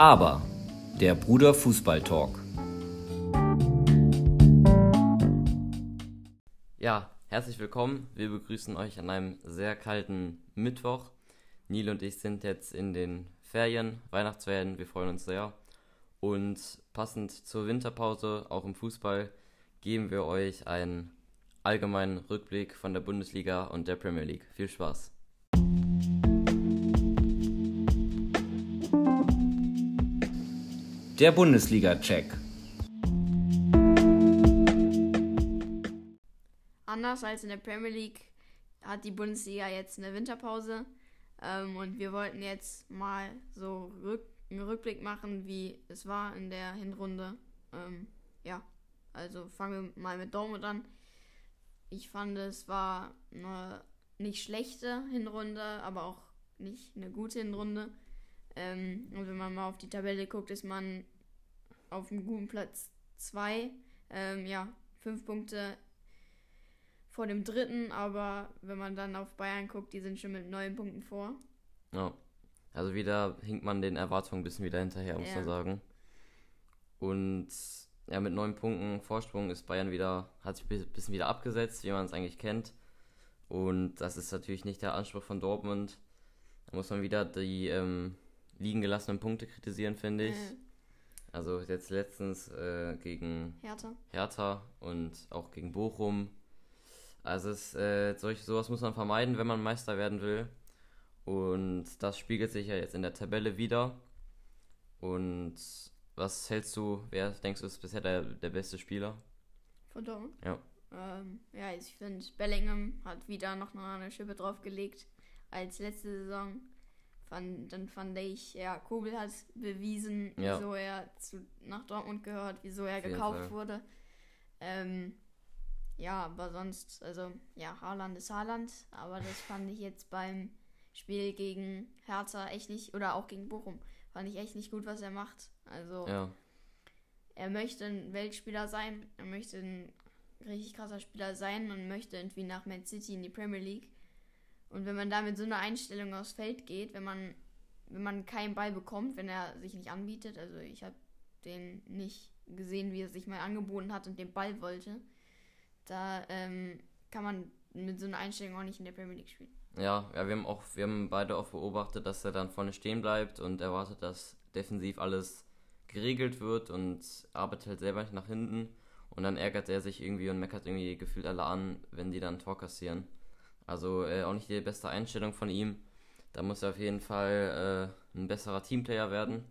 Aber der Bruder Fußball Talk. Ja, herzlich willkommen. Wir begrüßen euch an einem sehr kalten Mittwoch. Neil und ich sind jetzt in den Ferien, Weihnachtsferien. Wir freuen uns sehr. Und passend zur Winterpause, auch im Fußball, geben wir euch einen allgemeinen Rückblick von der Bundesliga und der Premier League. Viel Spaß. Der Bundesliga-Check. Anders als in der Premier League hat die Bundesliga jetzt eine Winterpause. Ähm, und wir wollten jetzt mal so rück, einen Rückblick machen, wie es war in der Hinrunde. Ähm, ja, also fangen wir mal mit Dortmund an. Ich fand, es war eine nicht schlechte Hinrunde, aber auch nicht eine gute Hinrunde. Ähm, und wenn man mal auf die Tabelle guckt, ist man auf einem guten Platz 2. Ähm, ja, fünf Punkte vor dem dritten, aber wenn man dann auf Bayern guckt, die sind schon mit neun Punkten vor. Ja, also wieder hinkt man den Erwartungen ein bisschen wieder hinterher, muss Ja. man sagen. Und ja, mit neun Punkten Vorsprung ist Bayern wieder, hat sich ein bisschen wieder abgesetzt, wie man es eigentlich kennt. Und das ist natürlich nicht der Anspruch von Dortmund. Da muss man wieder die ähm, liegen gelassenen Punkte kritisieren, finde ich. Äh, Also jetzt letztens äh, gegen Hertha. Hertha und auch gegen Bochum. Also es, äh, solch, sowas muss man vermeiden, wenn man Meister werden will. Und das spiegelt sich ja jetzt in der Tabelle wieder. Und was hältst du, wer denkst du ist bisher der, der beste Spieler? Von Dortmund? Ja. Ähm, ja, ich finde, Bellingham hat wieder noch eine Schippe draufgelegt als letzte Saison. Fand, dann fand ich, ja, Kobel hat bewiesen, Ja. wieso er zu, nach Dortmund gehört, wieso er Auf gekauft wurde. Ähm, ja, aber sonst, also, ja, Haaland ist Haaland, aber das fand ich jetzt beim Spiel gegen Hertha echt nicht, oder auch gegen Bochum, fand ich echt nicht gut, was er macht. Also, Ja, er möchte ein Weltspieler sein, er möchte ein richtig krasser Spieler sein und möchte irgendwie nach Man City in die Premier League. Und wenn man da mit so einer Einstellung aufs Feld geht, wenn man, wenn man keinen Ball bekommt, wenn er sich nicht anbietet, also ich habe den nicht gesehen, wie er sich mal angeboten hat und den Ball wollte, da ähm, kann man mit so einer Einstellung auch nicht in der Premier League spielen. ja, ja, wir haben auch, wir haben beide auch beobachtet, dass er dann vorne stehen bleibt und erwartet, dass defensiv alles geregelt wird und arbeitet halt selber nicht nach hinten. Und dann ärgert er sich irgendwie und meckert irgendwie gefühlt alle an, wenn die dann ein Tor kassieren. Also äh, auch nicht die beste Einstellung von ihm. Da muss er auf jeden Fall äh, ein besserer Teamplayer werden.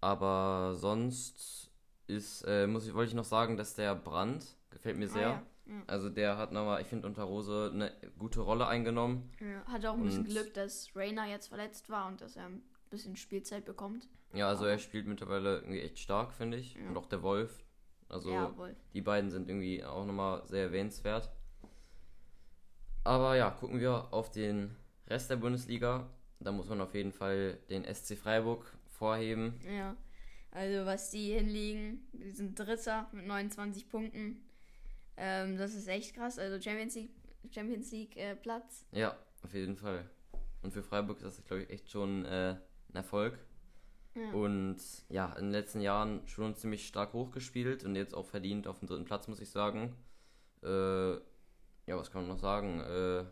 Aber sonst ist, äh, muss ich, wollte ich noch sagen, dass der Brand gefällt mir sehr. Ah, ja. Ja. Also der hat nochmal, ich finde, unter Rose eine gute Rolle eingenommen. Ja, hat auch ein bisschen Und- Glück, dass Rainer jetzt verletzt war und dass er ein bisschen Spielzeit bekommt. Ja, also Aber- er spielt mittlerweile irgendwie echt stark, finde ich. Und auch der Wolf. Also wohl. die beiden sind irgendwie auch nochmal sehr erwähnenswert. Aber ja, gucken wir auf den Rest der Bundesliga. Da muss man auf jeden Fall den SC Freiburg vorheben. Ja, also was die hinliegen, die sind Dritter mit 29 Punkten. Ähm, das ist echt krass. Also Champions League, Champions League äh, Platz. Ja, auf jeden Fall. Und für Freiburg ist das, glaube ich, echt schon äh, ein Erfolg. Ja. Und ja, in den letzten Jahren schon ziemlich stark hochgespielt und jetzt auch verdient auf dem dritten Platz, muss ich sagen. Äh, ja, was kann man noch sagen? Äh,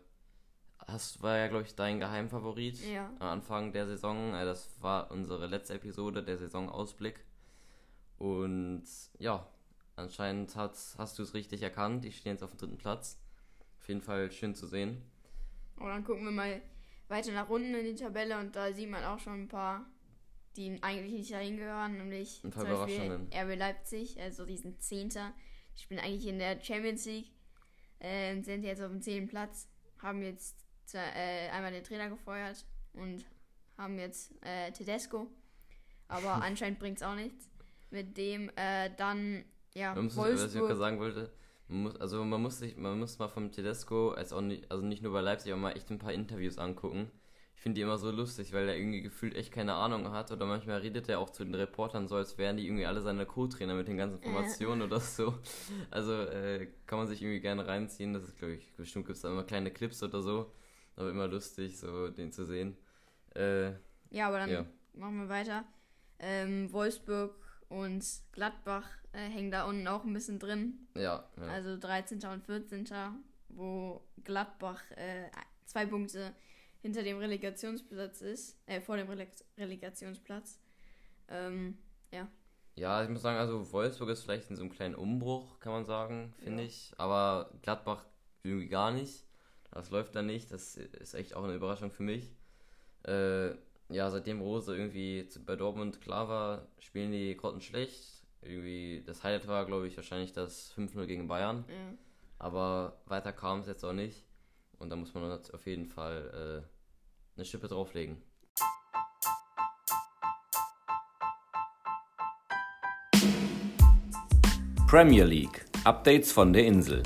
hast, war ja, glaube ich, dein Geheimfavorit Ja. am Anfang der Saison. Äh, das war unsere letzte Episode, der Saisonausblick. Und ja, anscheinend hat, hast du es richtig erkannt. Die stehen jetzt auf dem dritten Platz. Auf jeden Fall schön zu sehen. Und dann gucken wir mal weiter nach unten in die Tabelle und da sieht man auch schon ein paar, die eigentlich nicht dahin gehören, nämlich Ein paar zum Beispiel Überraschungen. RB Leipzig, also die sind Zehnter. Die spielen eigentlich in der Champions League, äh, sind jetzt auf dem zehnten Platz, haben jetzt äh, einmal den Trainer gefeuert und haben jetzt äh, Tedesco. Aber anscheinend bringt es auch nichts. Mit dem äh, dann, ja, Man muss, was ich gerade sagen wollte, man muss, also man muss sich, man muss mal vom Tedesco, als auch nicht, also nicht nur bei Leipzig, aber mal echt ein paar Interviews angucken. Ich finde die immer so lustig, weil er irgendwie gefühlt echt keine Ahnung hat oder manchmal redet er auch zu den Reportern so, als wären die irgendwie alle seine Co-Trainer mit den ganzen Informationen oder so. Also äh, kann man sich irgendwie gerne reinziehen. Das ist, glaube ich, bestimmt gibt es da immer kleine Clips oder so. Aber immer lustig, so den zu sehen. Äh, Ja, aber dann Ja. machen wir weiter. Ähm, Wolfsburg und Gladbach äh, hängen da unten auch ein bisschen drin. Ja, ja. Also 13. und 14. wo Gladbach äh, zwei Punkte hinter dem Relegationsplatz ist, äh, vor dem Releg Relegationsplatz. Ähm, ja. Ja, ich muss sagen, also Wolfsburg ist vielleicht in so einem kleinen Umbruch, kann man sagen, finde Ja. ich. Aber Gladbach irgendwie gar nicht. Das läuft da nicht. Das ist echt auch eine Überraschung für mich. Äh, ja, seitdem Rose irgendwie bei Dortmund klar war, spielen die grottenschlecht. Irgendwie, das Highlight war, glaube ich, wahrscheinlich das 5-0 gegen Bayern. ja. Aber weiter kam es jetzt auch nicht. Und da muss man auf jeden Fall äh, eine Schippe drauflegen. Premier League. Updates von der Insel.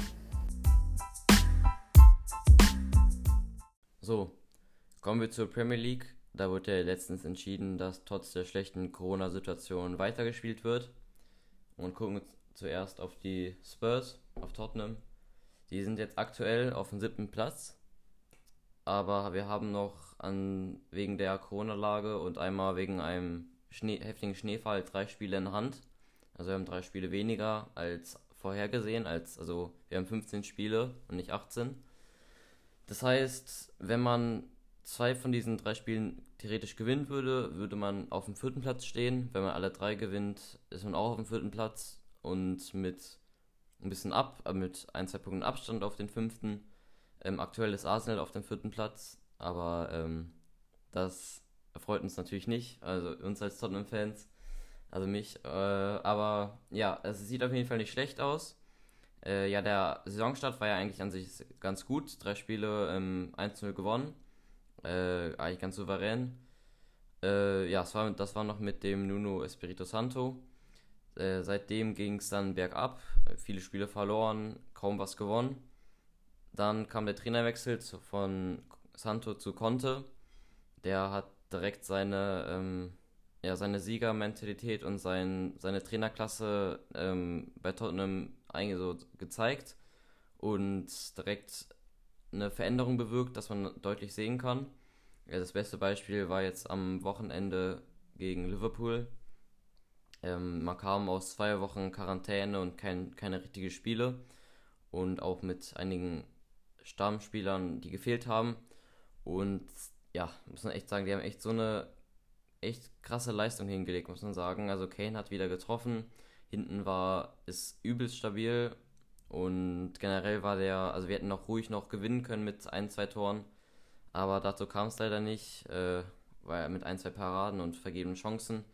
So, kommen wir zur Premier League. Da wurde ja letztens entschieden, dass trotz der schlechten Corona-Situation weitergespielt wird. Und gucken zuerst auf die Spurs, auf Tottenham. Die sind jetzt aktuell auf dem siebten Platz. Aber wir haben noch an, wegen der Corona-Lage und einmal wegen einem Schnee, heftigen Schneefall drei Spiele in Hand. Also wir haben drei Spiele weniger als vorhergesehen. Als, also wir haben 15 Spiele und nicht 18. Das heißt, wenn man zwei von diesen drei Spielen theoretisch gewinnen würde, würde man auf dem vierten Platz stehen. Wenn man alle drei gewinnt, ist man auch auf dem vierten Platz und mit ein bisschen ab, aber mit ein, zwei Punkten Abstand auf den fünften. Ähm, aktuell ist Arsenal auf dem vierten Platz, aber ähm, das erfreut uns natürlich nicht, also uns als Tottenham-Fans, also mich. Äh, aber ja, es sieht auf jeden Fall nicht schlecht aus. Äh, ja, der Saisonstart war ja eigentlich an sich ganz gut. Drei Spiele ähm, 1-0 gewonnen. Äh, eigentlich ganz souverän. Äh, ja, das war, das war noch mit dem Nuno Espirito Santo. Äh, seitdem ging es dann bergab. Viele Spiele verloren, kaum was gewonnen. Dann kam der Trainerwechsel zu, von Santo zu Conte. Der hat direkt seine, ähm, ja, seine Siegermentalität und sein, seine Trainerklasse ähm, bei Tottenham eigentlich so gezeigt und direkt eine Veränderung bewirkt, dass man deutlich sehen kann. Ja, das beste Beispiel war jetzt am Wochenende gegen Liverpool. Ähm, man kam aus zwei Wochen Quarantäne und kein, keine richtigen Spiele und auch mit einigen Stammspielern, die gefehlt haben. Und ja, muss man echt sagen, die haben echt so eine echt krasse Leistung hingelegt, muss man sagen. Also Kane hat wieder getroffen, hinten war ist übelst stabil und generell war der, also wir hätten noch ruhig noch gewinnen können mit ein, zwei Toren, aber dazu kam es leider nicht, äh, weil mit ein, zwei Paraden und vergebenen Chancen.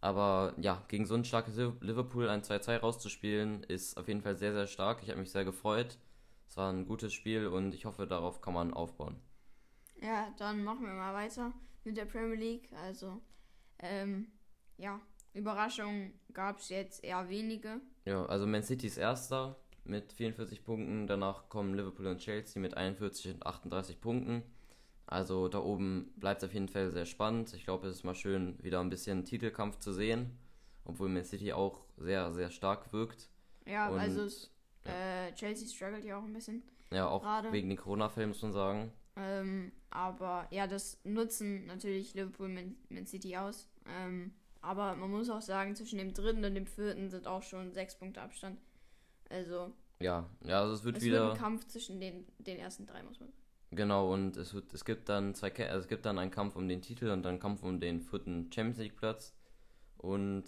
Aber ja, gegen so ein starkes Liverpool ein 2-2 rauszuspielen, ist auf jeden Fall sehr, sehr stark. Ich habe mich sehr gefreut. Es war ein gutes Spiel und ich hoffe, darauf kann man aufbauen. Ja, dann machen wir mal weiter mit der Premier League. Also, ähm, ja, Überraschungen gab es jetzt eher wenige. Ja, also Man City ist erster mit 44 Punkten. Danach kommen Liverpool und Chelsea mit 41 und 38 Punkten. Also da oben bleibt es auf jeden Fall sehr spannend. Ich glaube, es ist mal schön, wieder ein bisschen Titelkampf zu sehen. Obwohl Man City auch sehr, sehr stark wirkt. Ja, Und, also es, äh, Chelsea struggelt ja auch ein bisschen. Ja, auch gerade. wegen den Corona-Fällen muss man sagen. Ähm, aber ja, das nutzen natürlich Liverpool Man, Man City aus. Ähm, aber man muss auch sagen, zwischen dem dritten und dem vierten sind auch schon sechs Punkte Abstand. Also Ja, ja, also es wird es wieder. wird ein Kampf zwischen den, den ersten drei, muss man sagen. Genau, und es, wird, es gibt dann zwei also es gibt dann einen Kampf um den Titel und dann einen Kampf um den vierten Champions League Platz. Und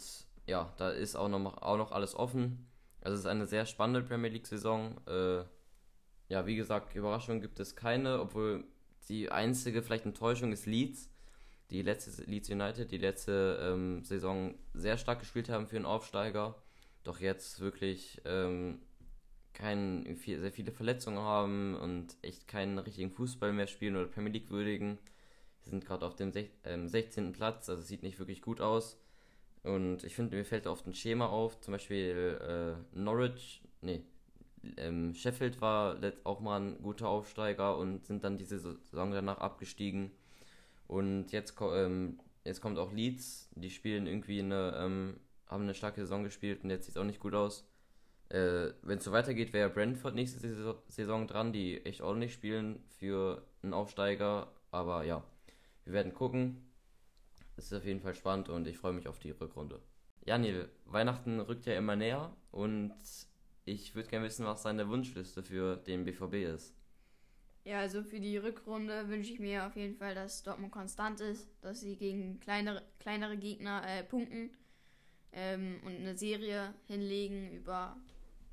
ja, da ist auch noch, auch noch alles offen. Also es ist eine sehr spannende Premier League Saison. Äh, ja, wie gesagt, Überraschungen gibt es keine, obwohl die einzige vielleicht Enttäuschung ist Leeds. Die letzte Leeds United, die letzte ähm, Saison sehr stark gespielt haben für einen Aufsteiger. Doch jetzt wirklich ähm, kein, viel, sehr viele Verletzungen haben und echt keinen richtigen Fußball mehr spielen oder Premier League würdigen. Sie sind gerade auf dem sech, ähm, 16. Platz, also sieht nicht wirklich gut aus. Und ich finde, mir fällt oft ein Schema auf, zum Beispiel äh, Norwich, nee, ähm, Sheffield war auch mal ein guter Aufsteiger und sind dann diese Saison danach abgestiegen. Und jetzt, ähm, jetzt kommt auch Leeds, die spielen irgendwie eine, ähm, haben eine starke Saison gespielt und jetzt sieht es auch nicht gut aus. Äh, Wenn es so weitergeht, wäre Brentford nächste Saison- dran, die echt ordentlich spielen für einen Aufsteiger. Aber ja, wir werden gucken. es ist auf jeden Fall spannend und ich freue mich auf die Rückrunde. Janil, Weihnachten rückt ja immer näher und ich würde gerne wissen, was deine Wunschliste für den BVB ist. Ja, also für die Rückrunde wünsche ich mir auf jeden Fall, dass Dortmund konstant ist, dass sie gegen kleinere, kleinere Gegner äh, punkten ähm, und eine Serie hinlegen über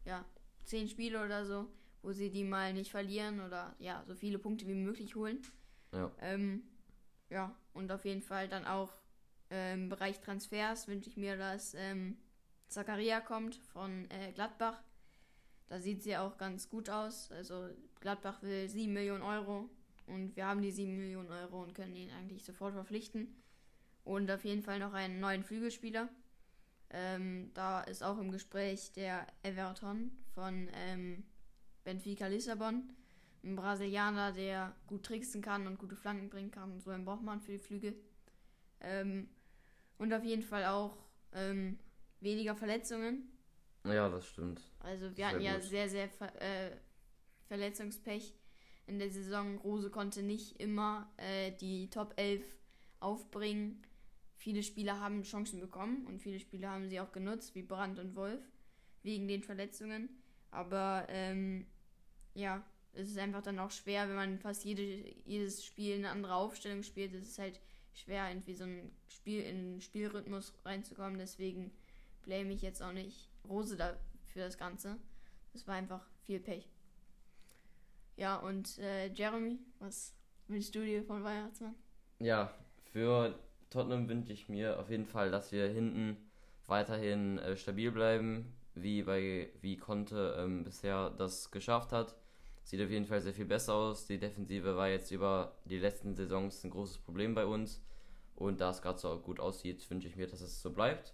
ja, zehn Spiele oder so, wo sie die mal nicht verlieren oder ja, so viele Punkte wie möglich holen. Ja. Ähm, ja, und auf jeden Fall dann auch äh, im Bereich Transfers wünsche ich mir, dass ähm, Zakaria kommt von äh, Gladbach. Da sieht sie auch ganz gut aus. Also Gladbach will 7 Millionen Euro und wir haben die 7 Millionen Euro und können ihn eigentlich sofort verpflichten. Und auf jeden Fall noch einen neuen Flügelspieler. Ähm, da ist auch im Gespräch der Everton von ähm, Benfica Lissabon. Ein Brasilianer, der gut tricksen kann und gute Flanken bringen kann. So einen braucht man für die Flügel. Ähm, und auf jeden Fall auch ähm, weniger Verletzungen. Ja, das stimmt. Also wir hatten ja gut. sehr, sehr ver äh, Verletzungspech in der Saison. Rose konnte nicht immer äh, die Top 11 aufbringen. Viele Spieler haben Chancen bekommen und viele Spieler haben sie auch genutzt, wie Brandt und Wolf, wegen den Verletzungen. Aber ähm, ja, es ist einfach dann auch schwer, wenn man fast jede, jedes Spiel eine andere Aufstellung spielt. Es ist halt schwer, irgendwie so ein Spiel in einen Spielrhythmus reinzukommen. Deswegen blame ich jetzt auch nicht Rose da für das Ganze. Das war einfach viel Pech. Ja, und äh, Jeremy, was wünschst du dir von Weihnachtsmann? Ja, für Tottenham wünsche ich mir auf jeden Fall, dass wir hinten weiterhin äh, stabil bleiben, wie bei wie Conte ähm, bisher das geschafft hat. Sieht auf jeden Fall sehr viel besser aus. Die Defensive war jetzt über die letzten Saisons ein großes Problem bei uns. Und da es gerade so gut aussieht, wünsche ich mir, dass es so bleibt.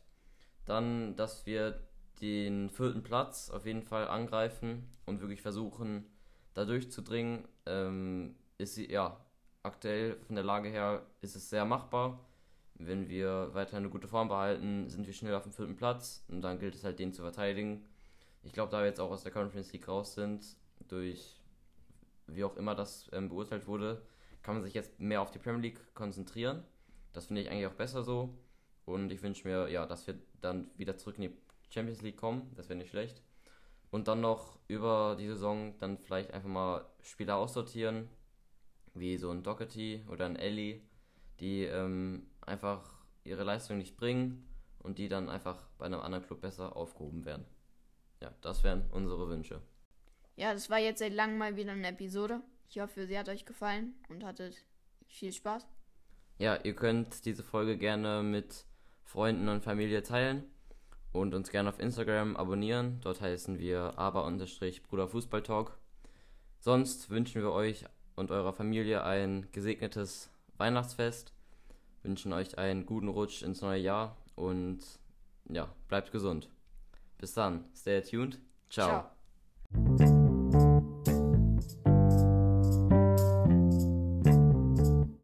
Dann, dass wir den vierten Platz auf jeden Fall angreifen und wirklich versuchen, da durchzudringen. Ähm, ist sie, ja, aktuell von der Lage her ist es sehr machbar. Wenn wir weiter eine gute Form behalten, sind wir schnell auf dem vierten Platz und dann gilt es halt, den zu verteidigen. Ich glaube, da wir jetzt auch aus der Conference League raus sind, durch wie auch immer das ähm, beurteilt wurde, kann man sich jetzt mehr auf die Premier League konzentrieren. Das finde ich eigentlich auch besser so. Und ich wünsche mir, ja, dass wir dann wieder zurück in die Champions League kommen. Das wäre nicht schlecht. Und dann noch über die Saison dann vielleicht einfach mal Spieler aussortieren, wie so ein Doherty oder ein Ellie, die ähm, einfach ihre Leistung nicht bringen und die dann einfach bei einem anderen Club besser aufgehoben werden. Ja, das wären unsere Wünsche. Ja, das war jetzt seit langem mal wieder eine Episode. Ich hoffe, sie hat euch gefallen und hattet viel Spaß. Ja, ihr könnt diese Folge gerne mit Freunden und Familie teilen und uns gerne auf Instagram abonnieren. Dort heißen wir aber-bruderfußballtalk. Sonst wünschen wir euch und eurer Familie ein gesegnetes Weihnachtsfest, wünschen euch einen guten Rutsch ins neue Jahr und ja, bleibt gesund. Bis dann, stay tuned. Ciao. Ciao.